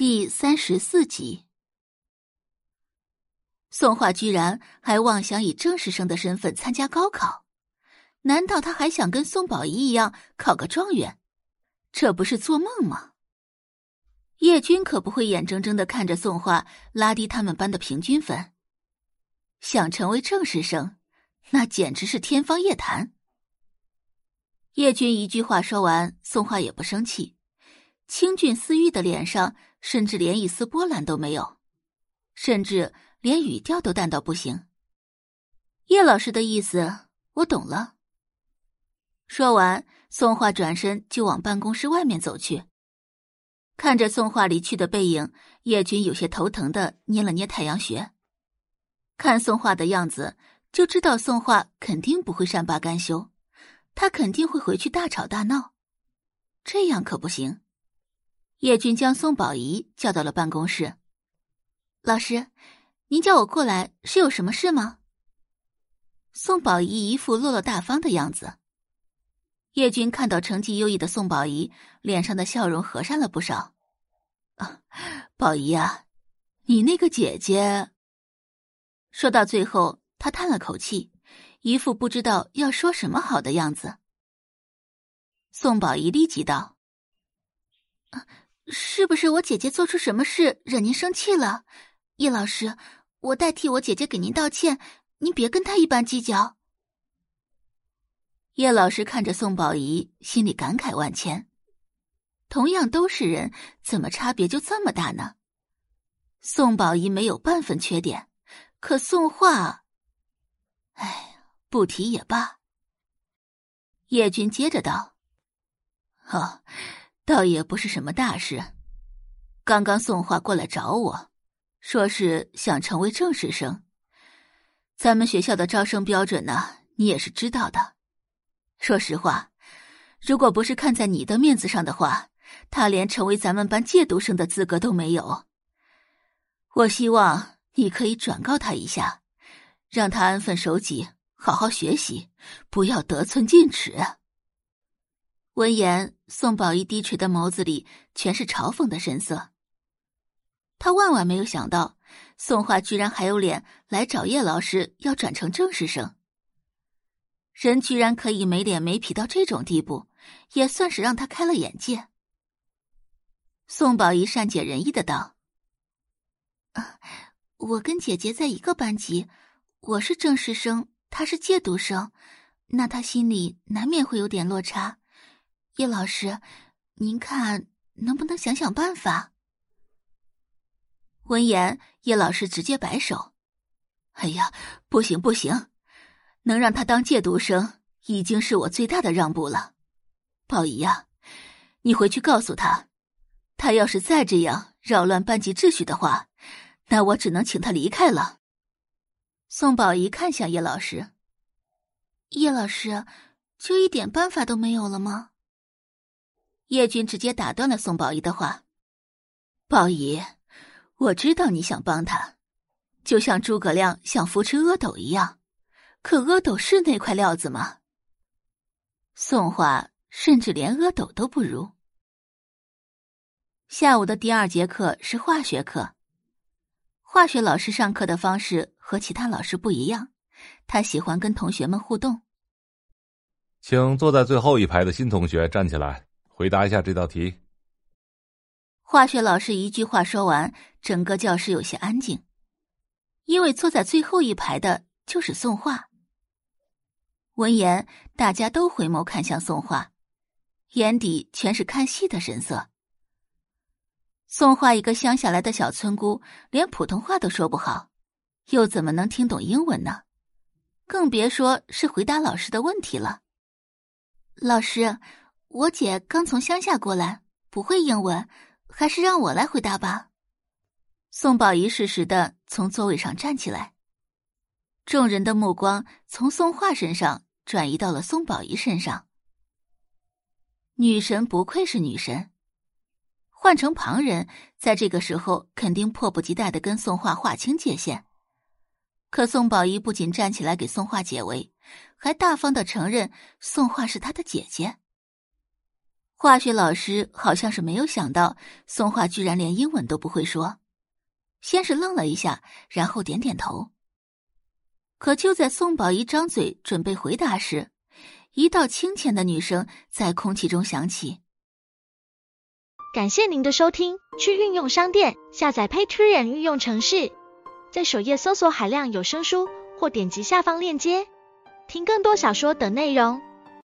第三十四集，宋画居然还妄想以正式生的身份参加高考，难道他还想跟宋宝仪一样考个状元？这不是做梦吗？叶军可不会眼睁睁的看着宋画拉低他们班的平均分。想成为正式生，那简直是天方夜谭。叶军一句话说完，宋画也不生气，清俊似玉的脸上。甚至连一丝波澜都没有，甚至连语调都淡到不行。叶老师的意思我懂了。说完，宋画转身就往办公室外面走去。看着宋画离去的背影，叶军有些头疼的捏了捏太阳穴。看宋画的样子，就知道宋画肯定不会善罢甘休，他肯定会回去大吵大闹。这样可不行。叶军将宋宝仪叫到了办公室。老师，您叫我过来是有什么事吗？宋宝仪一副落落大方的样子。叶军看到成绩优异的宋宝仪，脸上的笑容和善了不少。啊，宝仪啊，你那个姐姐。说到最后，他叹了口气，一副不知道要说什么好的样子。宋宝仪立即道：“啊。”是不是我姐姐做出什么事惹您生气了？叶老师，我代替我姐姐给您道歉，您别跟她一般计较。叶老师看着宋宝仪，心里感慨万千。同样都是人，怎么差别就这么大呢？宋宝仪没有半分缺点，可宋画，哎，不提也罢。叶军接着道：“哦。”倒也不是什么大事，刚刚宋画过来找我，说是想成为正式生。咱们学校的招生标准呢，你也是知道的。说实话，如果不是看在你的面子上的话，他连成为咱们班借读生的资格都没有。我希望你可以转告他一下，让他安分守己，好好学习，不要得寸进尺。闻言，宋宝仪低垂的眸子里全是嘲讽的神色。他万万没有想到，宋画居然还有脸来找叶老师要转成正式生。人居然可以没脸没皮到这种地步，也算是让他开了眼界。宋宝仪善解人意的道：“啊，我跟姐姐在一个班级，我是正式生，她是借读生，那她心里难免会有点落差。”叶老师，您看能不能想想办法？闻言，叶老师直接摆手：“哎呀，不行不行，能让他当借读生已经是我最大的让步了。宝仪呀，你回去告诉他，他要是再这样扰乱班级秩序的话，那我只能请他离开了。”宋宝仪看向叶老师：“叶老师，就一点办法都没有了吗？”叶军直接打断了宋宝仪的话：“宝仪，我知道你想帮他，就像诸葛亮想扶持阿斗一样，可阿斗是那块料子吗？宋画甚至连阿斗都不如。”下午的第二节课是化学课，化学老师上课的方式和其他老师不一样，他喜欢跟同学们互动。请坐在最后一排的新同学站起来。回答一下这道题。化学老师一句话说完，整个教室有些安静，因为坐在最后一排的就是宋画。闻言，大家都回眸看向宋画，眼底全是看戏的神色。宋画一个乡下来的小村姑，连普通话都说不好，又怎么能听懂英文呢？更别说是回答老师的问题了。老师。我姐刚从乡下过来，不会英文，还是让我来回答吧。宋宝仪适时的从座位上站起来，众人的目光从宋画身上转移到了宋宝仪身上。女神不愧是女神，换成旁人，在这个时候肯定迫不及待的跟宋画划清界限。可宋宝仪不仅站起来给宋画解围，还大方的承认宋画是她的姐姐。化学老师好像是没有想到松化居然连英文都不会说，先是愣了一下，然后点点头。可就在宋宝仪张嘴准备回答时，一道清浅的女声在空气中响起：“感谢您的收听，去运用商店下载 Patreon 运用城市，在首页搜索海量有声书，或点击下方链接听更多小说等内容。”